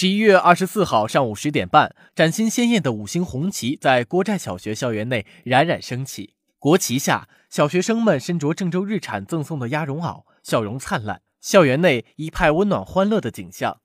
十一月二十四号上午十点半，崭新鲜艳的五星红旗在郭寨小学校园内冉冉升起。国旗下，小学生们身着郑州日产赠送的鸭绒袄，笑容灿烂，校园内一派温暖欢乐的景象。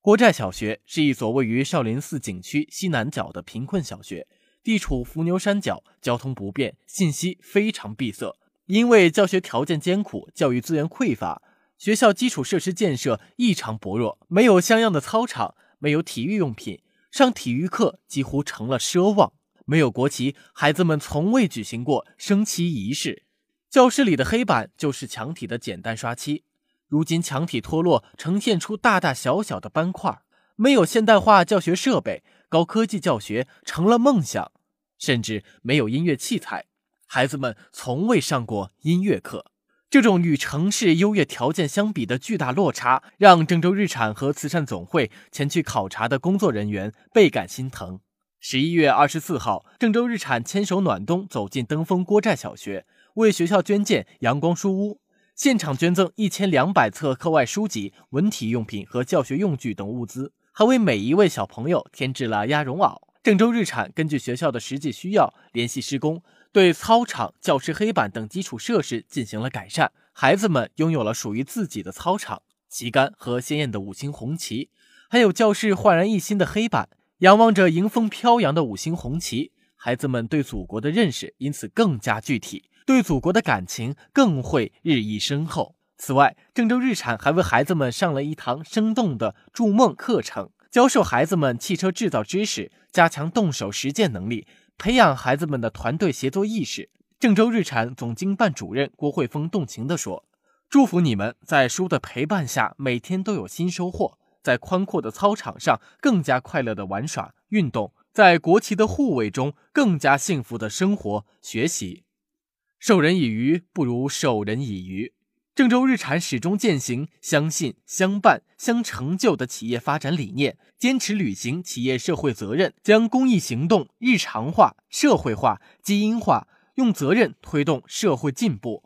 郭寨小学是一所位于少林寺景区西南角的贫困小学，地处伏牛山脚，交通不便，信息非常闭塞。因为教学条件艰苦，教育资源匮乏。学校基础设施建设异常薄弱，没有像样的操场，没有体育用品，上体育课几乎成了奢望。没有国旗，孩子们从未举行过升旗仪式。教室里的黑板就是墙体的简单刷漆，如今墙体脱落，呈现出大大小小的斑块。没有现代化教学设备，高科技教学成了梦想，甚至没有音乐器材，孩子们从未上过音乐课。这种与城市优越条件相比的巨大落差，让郑州日产和慈善总会前去考察的工作人员倍感心疼。十一月二十四号，郑州日产牵手暖冬走进登封郭寨小学，为学校捐建阳光书屋，现场捐赠一千两百册课外书籍、文体用品和教学用具等物资，还为每一位小朋友添置了鸭绒袄。郑州日产根据学校的实际需要，联系施工。对操场、教室黑板等基础设施进行了改善，孩子们拥有了属于自己的操场、旗杆和鲜艳的五星红旗，还有教室焕然一新的黑板。仰望着迎风飘扬的五星红旗，孩子们对祖国的认识因此更加具体，对祖国的感情更会日益深厚。此外，郑州日产还为孩子们上了一堂生动的筑梦课程，教授孩子们汽车制造知识，加强动手实践能力。培养孩子们的团队协作意识。郑州日产总经办主任郭慧峰动情地说：“祝福你们在书的陪伴下，每天都有新收获，在宽阔的操场上更加快乐的玩耍运动，在国旗的护卫中更加幸福的生活学习。授人以鱼，不如授人以渔。”郑州日产始终践行相信、相伴、相成就的企业发展理念，坚持履行企业社会责任，将公益行动日常化、社会化、基因化，用责任推动社会进步。